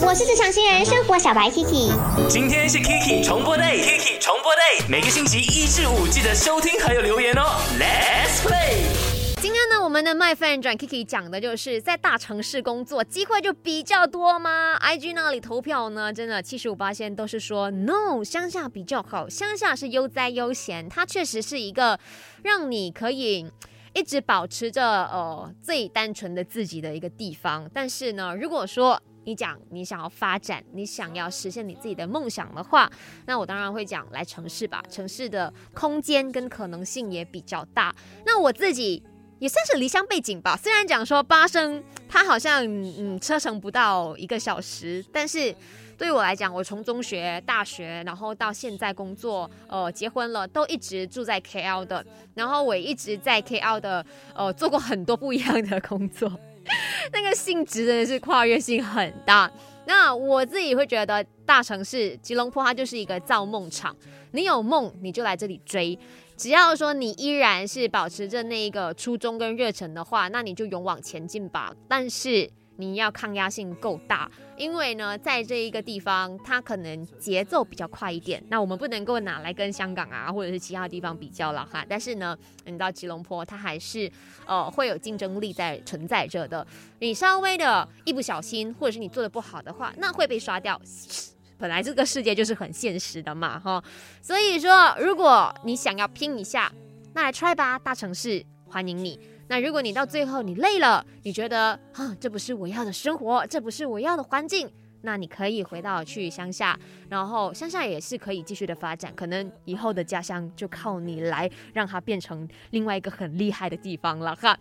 我是职场新人生活小白 Kiki。今天是 Kiki 重播 day，Kiki 重播 day，每个星期一至五记得收听还有留言哦。Let's play。今天呢，我们的麦饭转 Kiki 讲的就是在大城市工作机会就比较多吗？IG 那里投票呢，真的七十五八线都是说 No，乡下比较好，乡下是悠哉悠闲，它确实是一个让你可以。一直保持着呃最单纯的自己的一个地方，但是呢，如果说你讲你想要发展，你想要实现你自己的梦想的话，那我当然会讲来城市吧。城市的空间跟可能性也比较大。那我自己也算是离乡背景吧，虽然讲说八生它好像嗯车程不到一个小时，但是。对于我来讲，我从中学、大学，然后到现在工作，呃，结婚了，都一直住在 KL 的。然后我一直在 KL 的，呃，做过很多不一样的工作，那个性质真的是跨越性很大。那我自己会觉得，大城市吉隆坡它就是一个造梦场。你有梦，你就来这里追。只要说你依然是保持着那一个初衷跟热忱的话，那你就勇往前进吧。但是。你要抗压性够大，因为呢，在这一个地方，它可能节奏比较快一点。那我们不能够拿来跟香港啊，或者是其他地方比较了哈。但是呢，你到吉隆坡，它还是呃会有竞争力在存在着的。你稍微的一不小心，或者是你做的不好的话，那会被刷掉。本来这个世界就是很现实的嘛哈。所以说，如果你想要拼一下，那来 try 吧，大城市欢迎你。那如果你到最后你累了，你觉得啊这不是我要的生活，这不是我要的环境，那你可以回到去乡下，然后乡下也是可以继续的发展，可能以后的家乡就靠你来让它变成另外一个很厉害的地方了哈。